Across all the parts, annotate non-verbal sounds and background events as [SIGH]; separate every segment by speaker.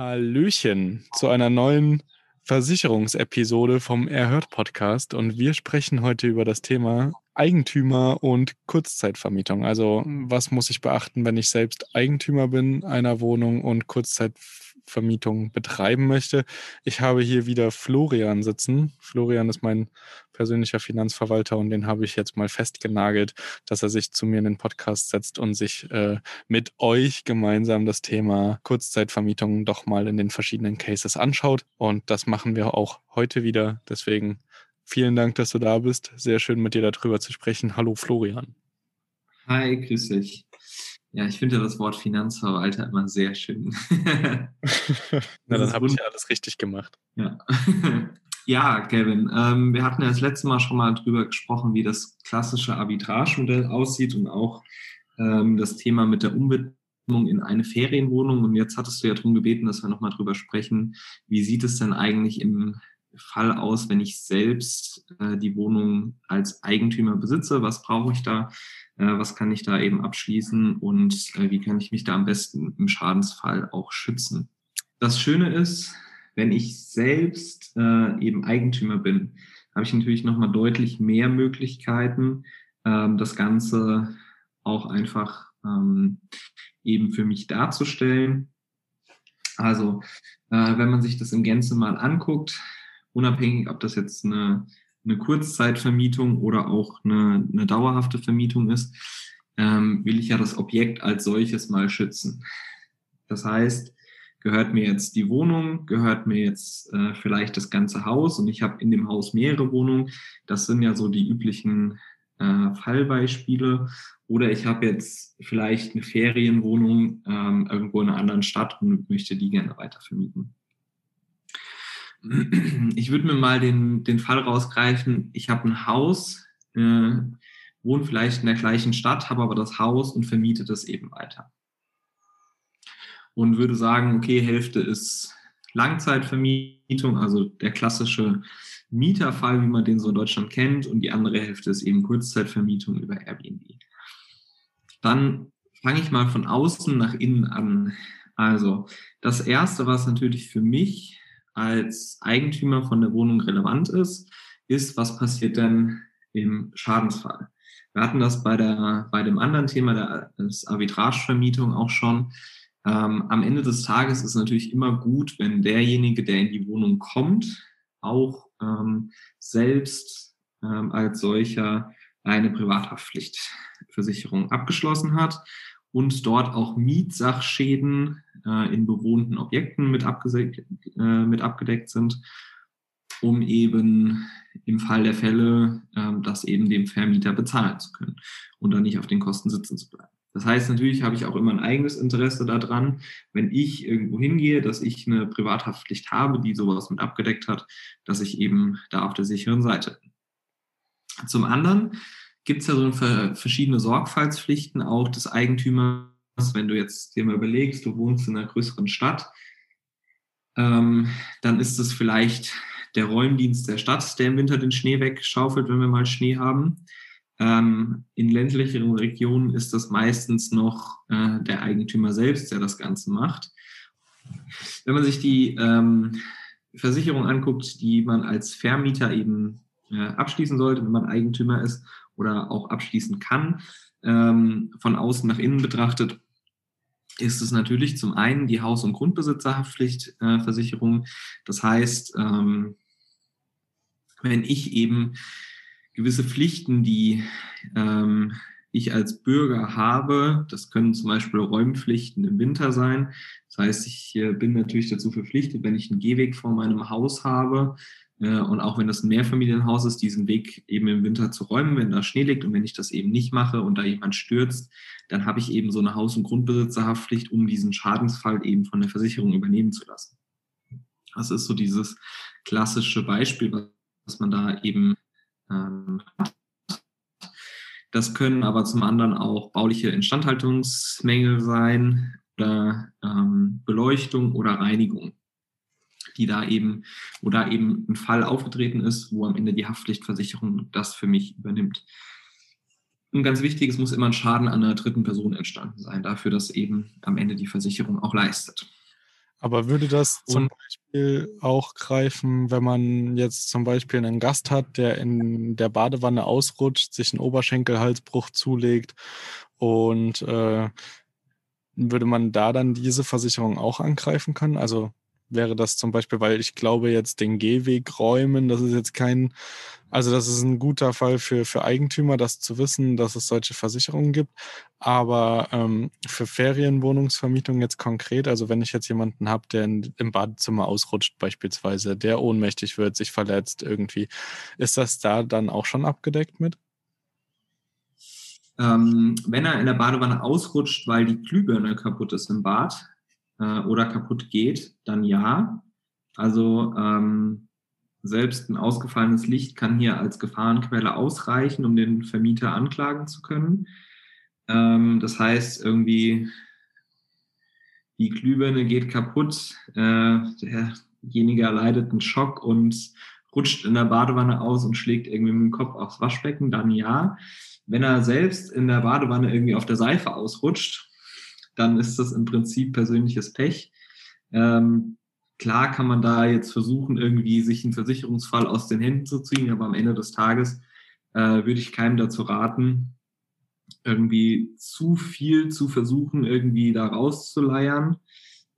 Speaker 1: Hallöchen zu einer neuen Versicherungsepisode vom Erhört Podcast und wir sprechen heute über das Thema Eigentümer und Kurzzeitvermietung. Also was muss ich beachten, wenn ich selbst Eigentümer bin einer Wohnung und Kurzzeitvermietung betreiben möchte? Ich habe hier wieder Florian sitzen. Florian ist mein persönlicher Finanzverwalter und den habe ich jetzt mal festgenagelt, dass er sich zu mir in den Podcast setzt und sich äh, mit euch gemeinsam das Thema Kurzzeitvermietung doch mal in den verschiedenen Cases anschaut. Und das machen wir auch heute wieder. Deswegen vielen Dank, dass du da bist. Sehr schön mit dir darüber zu sprechen. Hallo Florian.
Speaker 2: Hi, grüß dich. Ja, ich finde das Wort Finanzverwalter immer sehr schön. [LAUGHS]
Speaker 1: Na, dann habe ich ja alles richtig gemacht.
Speaker 2: Ja. [LAUGHS] Ja, Kevin, ähm, wir hatten ja das letzte Mal schon mal drüber gesprochen, wie das klassische Arbitragemodell aussieht und auch ähm, das Thema mit der Umwidmung in eine Ferienwohnung. Und jetzt hattest du ja darum gebeten, dass wir nochmal drüber sprechen, wie sieht es denn eigentlich im Fall aus, wenn ich selbst äh, die Wohnung als Eigentümer besitze? Was brauche ich da? Äh, was kann ich da eben abschließen? Und äh, wie kann ich mich da am besten im Schadensfall auch schützen? Das Schöne ist, wenn ich selbst äh, eben Eigentümer bin, habe ich natürlich nochmal deutlich mehr Möglichkeiten, ähm, das Ganze auch einfach ähm, eben für mich darzustellen. Also, wenn man sich das in Gänze mal anguckt, unabhängig, ob das jetzt eine, eine Kurzzeitvermietung oder auch eine, eine dauerhafte Vermietung ist, ähm, will ich ja das Objekt als solches mal schützen. Das heißt, gehört mir jetzt die Wohnung, gehört mir jetzt äh, vielleicht das ganze Haus und ich habe in dem Haus mehrere Wohnungen. Das sind ja so die üblichen äh, Fallbeispiele. Oder ich habe jetzt vielleicht eine Ferienwohnung ähm, irgendwo in einer anderen Stadt und möchte die gerne weiter vermieten. Ich würde mir mal den, den Fall rausgreifen, ich habe ein Haus, äh, wohne vielleicht in der gleichen Stadt, habe aber das Haus und vermiete das eben weiter und würde sagen, okay, Hälfte ist Langzeitvermietung, also der klassische Mieterfall, wie man den so in Deutschland kennt, und die andere Hälfte ist eben Kurzzeitvermietung über Airbnb. Dann fange ich mal von außen nach innen an. Also das Erste, was natürlich für mich als Eigentümer von der Wohnung relevant ist, ist, was passiert denn im Schadensfall? Wir hatten das bei, der, bei dem anderen Thema der Arbitragevermietung auch schon. Ähm, am Ende des Tages ist es natürlich immer gut, wenn derjenige, der in die Wohnung kommt, auch ähm, selbst ähm, als solcher eine Privathaftpflichtversicherung abgeschlossen hat und dort auch Mietsachschäden äh, in bewohnten Objekten mit, abgedeckt, äh, mit abgedeckt sind, um eben im Fall der Fälle äh, das eben dem Vermieter bezahlen zu können und dann nicht auf den Kosten sitzen zu bleiben. Das heißt, natürlich habe ich auch immer ein eigenes Interesse daran, wenn ich irgendwo hingehe, dass ich eine Privathaftpflicht habe, die sowas mit abgedeckt hat, dass ich eben da auf der sicheren Seite bin. Zum anderen gibt es ja so verschiedene Sorgfaltspflichten auch des Eigentümers, wenn du jetzt dir mal überlegst, du wohnst in einer größeren Stadt, ähm, dann ist es vielleicht der Räumdienst der Stadt, der im Winter den Schnee wegschaufelt, wenn wir mal Schnee haben. Ähm, in ländlicheren Regionen ist das meistens noch äh, der Eigentümer selbst, der das Ganze macht. Wenn man sich die, ähm, Versicherungen anguckt, die man als Vermieter eben äh, abschließen sollte, wenn man Eigentümer ist oder auch abschließen kann, ähm, von außen nach innen betrachtet, ist es natürlich zum einen die Haus- und Grundbesitzerhaftpflichtversicherung. Äh, das heißt, ähm, wenn ich eben gewisse Pflichten, die ähm, ich als Bürger habe, das können zum Beispiel Räumpflichten im Winter sein. Das heißt, ich äh, bin natürlich dazu verpflichtet, wenn ich einen Gehweg vor meinem Haus habe, und auch wenn das ein Mehrfamilienhaus ist, diesen Weg eben im Winter zu räumen, wenn da Schnee liegt und wenn ich das eben nicht mache und da jemand stürzt, dann habe ich eben so eine Haus- und Grundbesitzerhaftpflicht, um diesen Schadensfall eben von der Versicherung übernehmen zu lassen. Das ist so dieses klassische Beispiel, was man da eben ähm, hat. Das können aber zum anderen auch bauliche Instandhaltungsmängel sein oder ähm, Beleuchtung oder Reinigung die da eben, wo da eben ein Fall aufgetreten ist, wo am Ende die Haftpflichtversicherung das für mich übernimmt. Und ganz wichtig, es muss immer ein Schaden an einer dritten Person entstanden sein, dafür, dass eben am Ende die Versicherung auch leistet.
Speaker 1: Aber würde das zum Und, Beispiel auch greifen, wenn man jetzt zum Beispiel einen Gast hat, der in der Badewanne ausrutscht, sich einen Oberschenkelhalsbruch zulegt und äh, würde man da dann diese Versicherung auch angreifen können? Also wäre das zum Beispiel, weil ich glaube jetzt den Gehweg räumen, das ist jetzt kein, also das ist ein guter Fall für, für Eigentümer, das zu wissen, dass es solche Versicherungen gibt. Aber ähm, für Ferienwohnungsvermietung jetzt konkret, also wenn ich jetzt jemanden habe, der in, im Badezimmer ausrutscht beispielsweise, der ohnmächtig wird, sich verletzt irgendwie, ist das da dann auch schon abgedeckt mit?
Speaker 2: Ähm, wenn er in der Badewanne ausrutscht, weil die Glühbirne kaputt ist im Bad, äh, oder kaputt geht, dann ja. Also ähm, selbst ein ausgefallenes Licht kann hier als Gefahrenquelle ausreichen, um den Vermieter anklagen zu können. Ähm, das heißt, irgendwie die Glühbirne geht kaputt, äh, derjenige erleidet einen Schock und rutscht in der Badewanne aus und schlägt irgendwie mit dem Kopf aufs Waschbecken, dann ja. Wenn er selbst in der Badewanne irgendwie auf der Seife ausrutscht dann ist das im Prinzip persönliches Pech. Ähm, klar kann man da jetzt versuchen, irgendwie sich einen Versicherungsfall aus den Händen zu ziehen, aber am Ende des Tages äh, würde ich keinem dazu raten, irgendwie zu viel zu versuchen, irgendwie da rauszuleiern,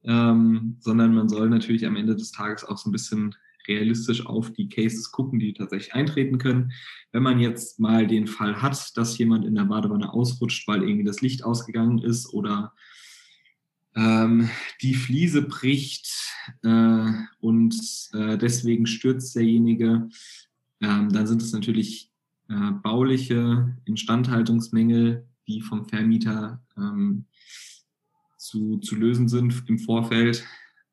Speaker 2: ähm, sondern man soll natürlich am Ende des Tages auch so ein bisschen realistisch auf die Cases gucken, die tatsächlich eintreten können. Wenn man jetzt mal den Fall hat, dass jemand in der Badewanne ausrutscht, weil irgendwie das Licht ausgegangen ist oder ähm, die Fliese bricht äh, und äh, deswegen stürzt derjenige, ähm, dann sind es natürlich äh, bauliche Instandhaltungsmängel, die vom Vermieter ähm, zu, zu lösen sind im Vorfeld.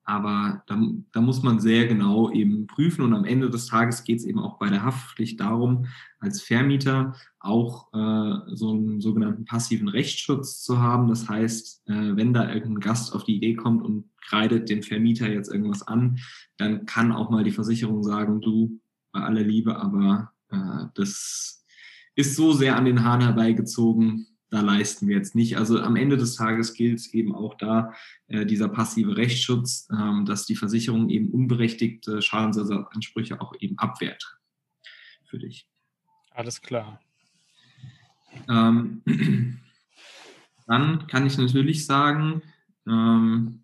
Speaker 2: Aber da, da, muss man sehr genau eben prüfen und am Ende des Tages geht es eben auch bei der Haftpflicht darum, als Vermieter auch äh, so einen sogenannten passiven Rechtsschutz zu haben. Das heißt, äh, wenn da irgendein Gast auf die Idee kommt und kreidet dem Vermieter jetzt irgendwas an, dann kann auch mal die Versicherung sagen, du, bei aller Liebe, aber äh, das ist so sehr an den Haaren herbeigezogen, da leisten wir jetzt nicht. Also am Ende des Tages gilt es eben auch da äh, dieser passive Rechtsschutz, ähm, dass die Versicherung eben unberechtigte Schadensersatzansprüche auch eben abwehrt für dich.
Speaker 1: Alles klar.
Speaker 2: Ähm, [CLEARS THROAT] dann kann ich natürlich sagen, ähm,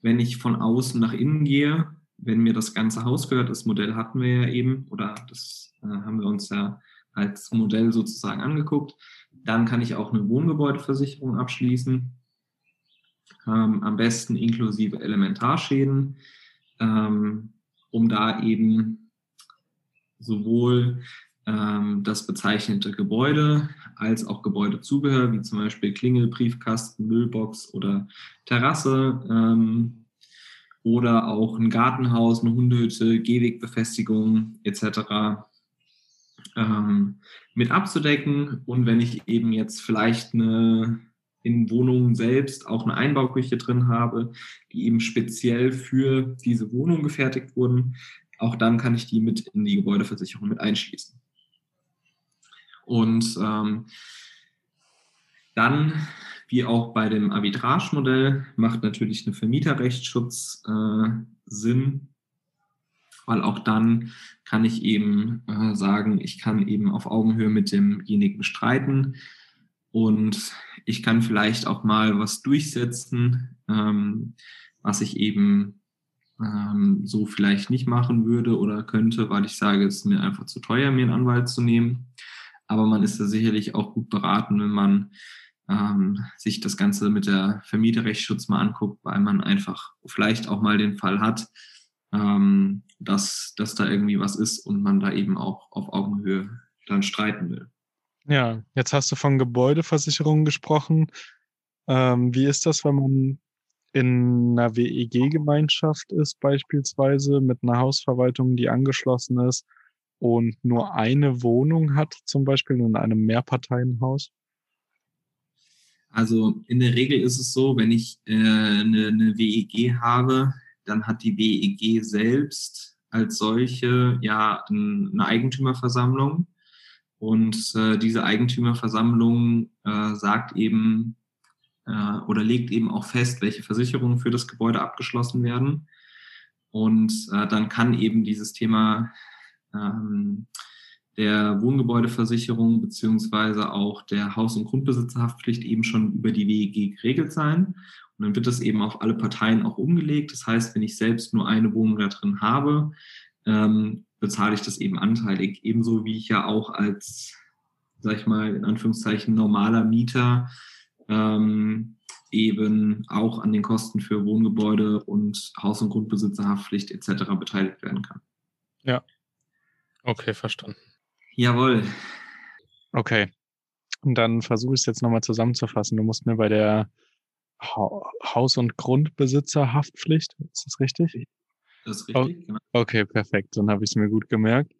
Speaker 2: wenn ich von außen nach innen gehe, wenn mir das ganze Haus gehört, das Modell hatten wir ja eben oder das äh, haben wir uns ja als Modell sozusagen angeguckt, dann kann ich auch eine Wohngebäudeversicherung abschließen, ähm, am besten inklusive Elementarschäden, ähm, um da eben sowohl ähm, das bezeichnete Gebäude als auch Gebäudezubehör, wie zum Beispiel Klingel, Briefkasten, Müllbox oder Terrasse ähm, oder auch ein Gartenhaus, eine Hundehütte, Gehwegbefestigung etc ähm, mit abzudecken. Und wenn ich eben jetzt vielleicht eine in Wohnungen selbst auch eine Einbauküche drin habe, die eben speziell für diese Wohnung gefertigt wurden, auch dann kann ich die mit in die Gebäudeversicherung mit einschließen. Und ähm, dann, wie auch bei dem Arbitrage-Modell, macht natürlich ein Vermieterrechtsschutz äh, Sinn, weil auch dann kann ich eben äh, sagen, ich kann eben auf Augenhöhe mit demjenigen streiten und ich kann vielleicht auch mal was durchsetzen, ähm, was ich eben ähm, so vielleicht nicht machen würde oder könnte, weil ich sage, es ist mir einfach zu teuer, mir einen Anwalt zu nehmen. Aber man ist da sicherlich auch gut beraten, wenn man ähm, sich das Ganze mit der Vermieterrechtsschutz mal anguckt, weil man einfach vielleicht auch mal den Fall hat, ähm, dass, dass da irgendwie was ist und man da eben auch auf Augenhöhe dann streiten will.
Speaker 1: Ja, jetzt hast du von Gebäudeversicherungen gesprochen. Ähm, wie ist das, wenn man in einer WEG-Gemeinschaft ist, beispielsweise mit einer Hausverwaltung, die angeschlossen ist und nur eine Wohnung hat, zum Beispiel in einem Mehrparteienhaus?
Speaker 2: Also in der Regel ist es so, wenn ich äh, eine, eine WEG habe, dann hat die WEG selbst als solche ja eine Eigentümerversammlung. Und äh, diese Eigentümerversammlung äh, sagt eben äh, oder legt eben auch fest, welche Versicherungen für das Gebäude abgeschlossen werden. Und äh, dann kann eben dieses Thema ähm, der Wohngebäudeversicherung beziehungsweise auch der Haus- und Grundbesitzerhaftpflicht eben schon über die WEG geregelt sein. Und dann wird das eben auf alle Parteien auch umgelegt. Das heißt, wenn ich selbst nur eine Wohnung da drin habe, ähm, bezahle ich das eben anteilig. Ebenso wie ich ja auch als, sag ich mal, in Anführungszeichen normaler Mieter ähm, eben auch an den Kosten für Wohngebäude und Haus- und Grundbesitzerhaftpflicht etc. beteiligt werden kann.
Speaker 1: Ja. Okay, verstanden.
Speaker 2: Jawohl.
Speaker 1: Okay. Und dann versuche ich es jetzt nochmal zusammenzufassen. Du musst mir bei der Haus- und Grundbesitzerhaftpflicht, ist das richtig?
Speaker 2: Das ist richtig,
Speaker 1: oh, genau. Okay, perfekt. Dann habe ich es mir gut gemerkt.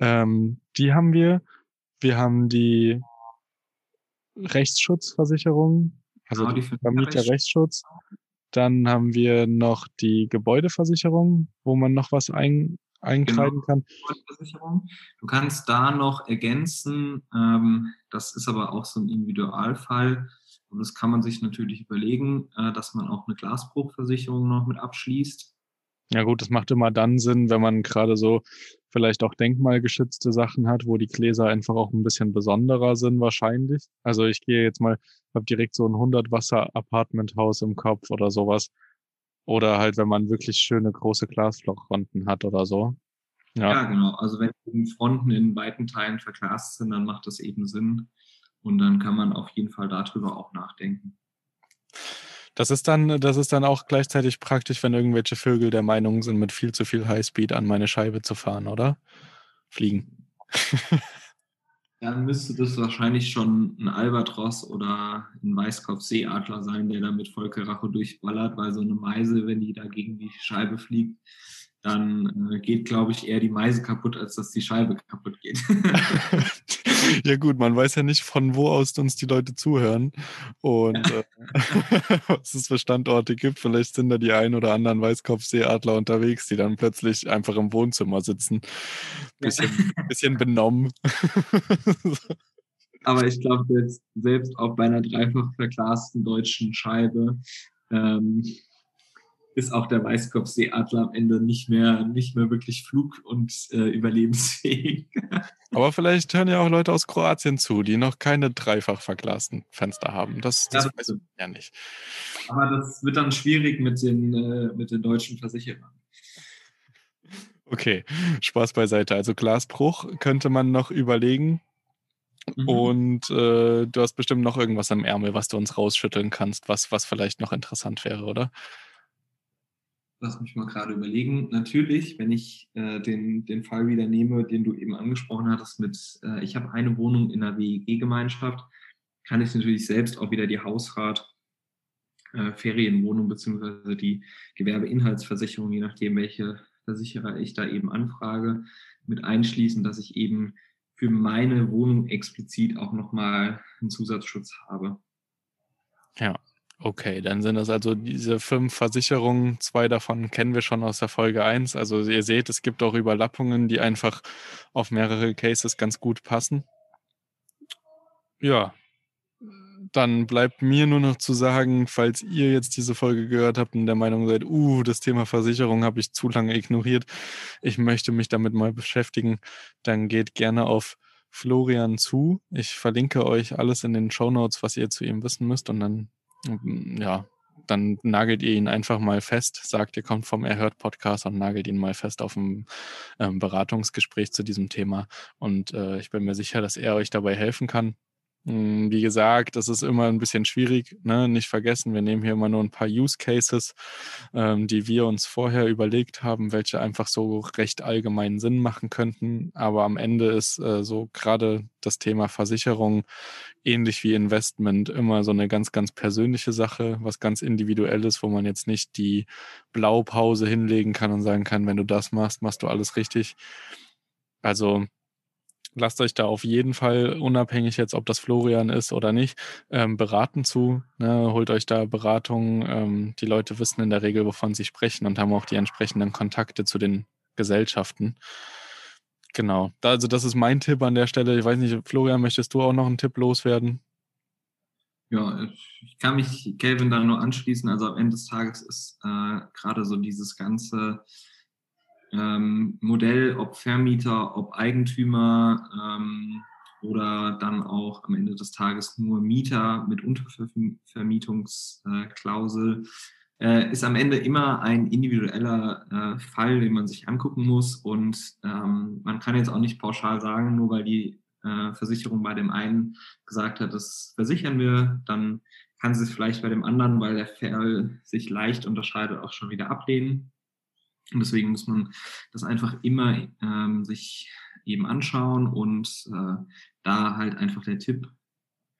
Speaker 1: Ähm, die haben wir. Wir haben die Rechtsschutzversicherung, also genau, die Vermieterrechtsschutz. Dann haben wir noch die Gebäudeversicherung, wo man noch was ein, einkreiden genau.
Speaker 2: kann. Du kannst da noch ergänzen, ähm, das ist aber auch so ein Individualfall. Und das kann man sich natürlich überlegen, äh, dass man auch eine Glasbruchversicherung noch mit abschließt.
Speaker 1: Ja gut, das macht immer dann Sinn, wenn man gerade so vielleicht auch denkmalgeschützte Sachen hat, wo die Gläser einfach auch ein bisschen besonderer sind wahrscheinlich. Also ich gehe jetzt mal, habe direkt so ein 100 Wasser Apartmenthaus im Kopf oder sowas. Oder halt, wenn man wirklich schöne große Glasfronten hat oder so.
Speaker 2: Ja. ja, genau. Also wenn die Fronten in weiten Teilen verglast sind, dann macht das eben Sinn. Und dann kann man auf jeden Fall darüber auch nachdenken.
Speaker 1: Das ist dann, das ist dann auch gleichzeitig praktisch, wenn irgendwelche Vögel der Meinung sind, mit viel zu viel Highspeed an meine Scheibe zu fahren, oder? Fliegen. [LAUGHS]
Speaker 2: dann müsste das wahrscheinlich schon ein Albatros oder ein Weißkopfseeadler sein, der da mit Vollkaracho durchballert, weil so eine Meise, wenn die da gegen die Scheibe fliegt, dann äh, geht, glaube ich, eher die Meise kaputt, als dass die Scheibe kaputt geht. [LAUGHS]
Speaker 1: ja gut, man weiß ja nicht, von wo aus uns die Leute zuhören und äh, [LAUGHS] was es für Standorte gibt. Vielleicht sind da die ein oder anderen Weißkopfseeadler unterwegs, die dann plötzlich einfach im Wohnzimmer sitzen. Bisschen, ja. bisschen benommen. [LAUGHS]
Speaker 2: Aber ich glaube, selbst, selbst auch bei einer dreifach verglasten deutschen Scheibe ähm, ist auch der Weißkopfseeadler am Ende nicht mehr, nicht mehr wirklich flug- und äh, überlebensfähig. [LAUGHS]
Speaker 1: Aber vielleicht hören ja auch Leute aus Kroatien zu, die noch keine dreifach verglasten Fenster haben. Das, das ja, weiß ich ja nicht.
Speaker 2: Aber das wird dann schwierig mit den, äh, mit den deutschen Versicherern.
Speaker 1: Okay, Spaß beiseite. Also Glasbruch könnte man noch überlegen. Mhm. Und äh, du hast bestimmt noch irgendwas am Ärmel, was du uns rausschütteln kannst, was, was vielleicht noch interessant wäre, oder?
Speaker 2: Lass mich mal gerade überlegen. Natürlich, wenn ich äh, den, den Fall wieder nehme, den du eben angesprochen hattest, mit äh, ich habe eine Wohnung in einer WEG-Gemeinschaft, kann ich natürlich selbst auch wieder die Hausrat, äh, Ferienwohnung beziehungsweise die Gewerbeinhaltsversicherung, je nachdem, welche Versicherer ich da eben anfrage, mit einschließen, dass ich eben für meine Wohnung explizit auch nochmal einen Zusatzschutz habe.
Speaker 1: Okay, dann sind das also diese fünf Versicherungen. Zwei davon kennen wir schon aus der Folge 1. Also ihr seht, es gibt auch Überlappungen, die einfach auf mehrere Cases ganz gut passen. Ja, dann bleibt mir nur noch zu sagen, falls ihr jetzt diese Folge gehört habt und der Meinung seid, uh, das Thema Versicherung habe ich zu lange ignoriert, ich möchte mich damit mal beschäftigen, dann geht gerne auf Florian zu. Ich verlinke euch alles in den Show Notes, was ihr zu ihm wissen müsst und dann, ja, dann nagelt ihr ihn einfach mal fest, sagt, ihr kommt vom Erhört Podcast und nagelt ihn mal fest auf ein ähm, Beratungsgespräch zu diesem Thema. Und äh, ich bin mir sicher, dass er euch dabei helfen kann. Hm, wie gesagt, das ist immer ein bisschen schwierig. Ne? Nicht vergessen, wir nehmen hier immer nur ein paar Use Cases, ähm, die wir uns vorher überlegt haben, welche einfach so recht allgemeinen Sinn machen könnten. Aber am Ende ist äh, so gerade das Thema Versicherung ähnlich wie Investment immer so eine ganz, ganz persönliche Sache, was ganz individuelles, wo man jetzt nicht die Blaupause hinlegen kann und sagen kann, wenn du das machst, machst du alles richtig. Also lasst euch da auf jeden Fall, unabhängig jetzt, ob das Florian ist oder nicht, ähm, beraten zu. Ne? Holt euch da Beratung. Ähm, die Leute wissen in der Regel, wovon sie sprechen und haben auch die entsprechenden Kontakte zu den Gesellschaften. Genau. Also das ist mein Tipp an der Stelle. Ich weiß nicht, Florian, möchtest du auch noch einen Tipp loswerden?
Speaker 2: Ja, ich kann mich Kelvin da nur anschließen. Also am Ende des Tages ist äh, gerade so dieses ganze ähm, Modell, ob Vermieter, ob Eigentümer ähm, oder dann auch am Ende des Tages nur Mieter mit Untervermietungsklausel, äh, ist am Ende immer ein individueller äh, Fall, den man sich angucken muss. Und ähm, man kann jetzt auch nicht pauschal sagen, nur weil die äh, Versicherung bei dem einen gesagt hat, das versichern wir, dann kann sie es vielleicht bei dem anderen, weil der Fall sich leicht unterscheidet, auch schon wieder ablehnen. Und deswegen muss man das einfach immer ähm, sich eben anschauen und äh, da halt einfach der Tipp.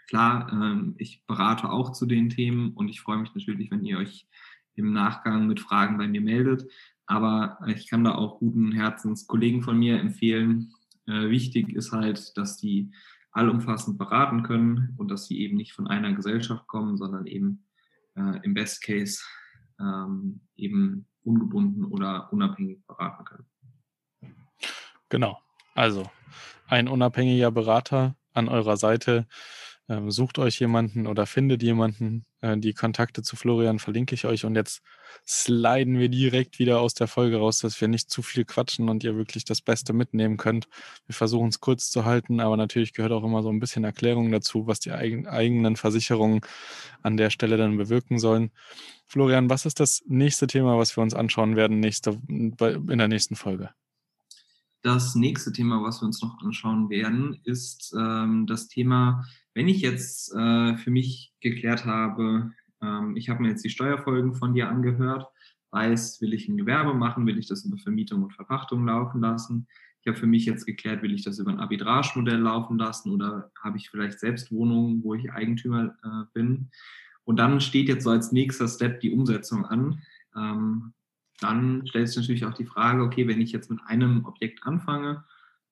Speaker 2: Klar, ähm, ich berate auch zu den Themen und ich freue mich natürlich, wenn ihr euch im Nachgang mit Fragen bei mir meldet. Aber ich kann da auch guten Herzens Kollegen von mir empfehlen. Äh, wichtig ist halt, dass die allumfassend beraten können und dass sie eben nicht von einer Gesellschaft kommen, sondern eben äh, im Best Case ähm, eben ungebunden oder unabhängig beraten können.
Speaker 1: Genau. Also ein unabhängiger Berater an eurer Seite. Ähm, sucht euch jemanden oder findet jemanden. Äh, die Kontakte zu Florian verlinke ich euch. Und jetzt sliden wir direkt wieder aus der Folge raus, dass wir nicht zu viel quatschen und ihr wirklich das Beste mitnehmen könnt. Wir versuchen es kurz zu halten, aber natürlich gehört auch immer so ein bisschen Erklärung dazu, was die eigen, eigenen Versicherungen an der Stelle dann bewirken sollen. Florian, was ist das nächste Thema, was wir uns anschauen werden nächste, in der nächsten Folge?
Speaker 2: Das nächste Thema, was wir uns noch anschauen werden, ist ähm, das Thema, wenn ich jetzt äh, für mich geklärt habe, ähm, ich habe mir jetzt die Steuerfolgen von dir angehört, weiß, will ich ein Gewerbe machen, will ich das über Vermietung und Verpachtung laufen lassen. Ich habe für mich jetzt geklärt, will ich das über ein Arbitragemodell laufen lassen oder habe ich vielleicht selbst Wohnungen, wo ich Eigentümer äh, bin. Und dann steht jetzt so als nächster Step die Umsetzung an. Ähm, dann stellt sich natürlich auch die Frage, okay, wenn ich jetzt mit einem Objekt anfange,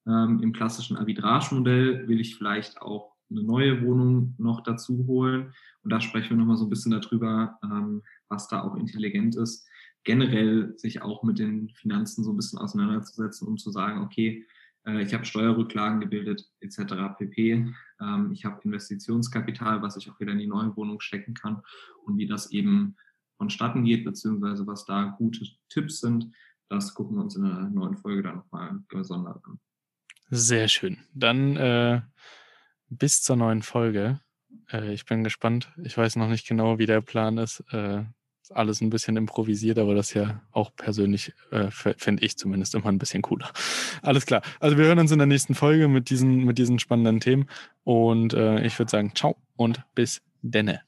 Speaker 2: ähm, im klassischen Arbitragemodell, will ich vielleicht auch eine neue Wohnung noch dazu holen. Und da sprechen wir nochmal so ein bisschen darüber, ähm, was da auch intelligent ist, generell sich auch mit den Finanzen so ein bisschen auseinanderzusetzen, um zu sagen, okay, äh, ich habe Steuerrücklagen gebildet etc. pp. Ähm, ich habe Investitionskapital, was ich auch wieder in die neue Wohnung stecken kann und wie das eben vonstatten geht, beziehungsweise was da gute Tipps sind. Das gucken wir uns in einer neuen Folge dann nochmal gesondert an.
Speaker 1: Sehr schön. Dann äh, bis zur neuen Folge. Äh, ich bin gespannt. Ich weiß noch nicht genau, wie der Plan ist. Äh, alles ein bisschen improvisiert, aber das ja auch persönlich, äh, finde ich zumindest immer ein bisschen cooler. [LAUGHS] Alles klar. Also wir hören uns in der nächsten Folge mit diesen, mit diesen spannenden Themen. Und äh, ich würde sagen, ciao und bis denne.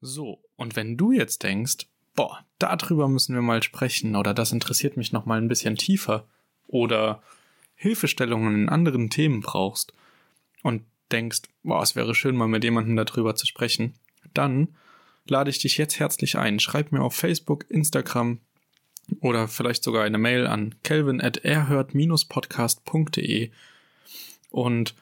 Speaker 1: So, und wenn du jetzt denkst, boah, darüber müssen wir mal sprechen oder das interessiert mich noch mal ein bisschen tiefer oder Hilfestellungen in anderen Themen brauchst und denkst, boah, es wäre schön mal mit jemandem darüber zu sprechen, dann lade ich dich jetzt herzlich ein. Schreib mir auf Facebook, Instagram oder vielleicht sogar eine Mail an kelvin at erhört-podcast.de und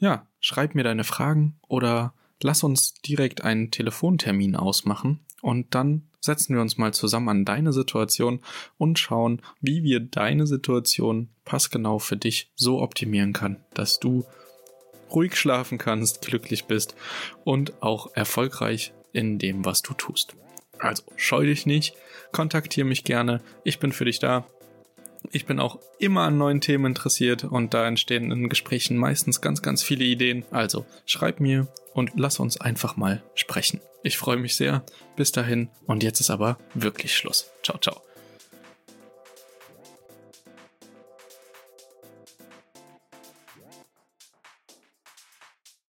Speaker 1: ja, schreib mir deine Fragen oder lass uns direkt einen Telefontermin ausmachen und dann setzen wir uns mal zusammen an deine Situation und schauen, wie wir deine Situation passgenau für dich so optimieren kann, dass du ruhig schlafen kannst, glücklich bist und auch erfolgreich in dem, was du tust. Also scheu dich nicht, kontaktiere mich gerne, ich bin für dich da. Ich bin auch immer an neuen Themen interessiert und da entstehen in Gesprächen meistens ganz, ganz viele Ideen. Also schreib mir und lass uns einfach mal sprechen. Ich freue mich sehr. Bis dahin und jetzt ist aber wirklich Schluss. Ciao, ciao.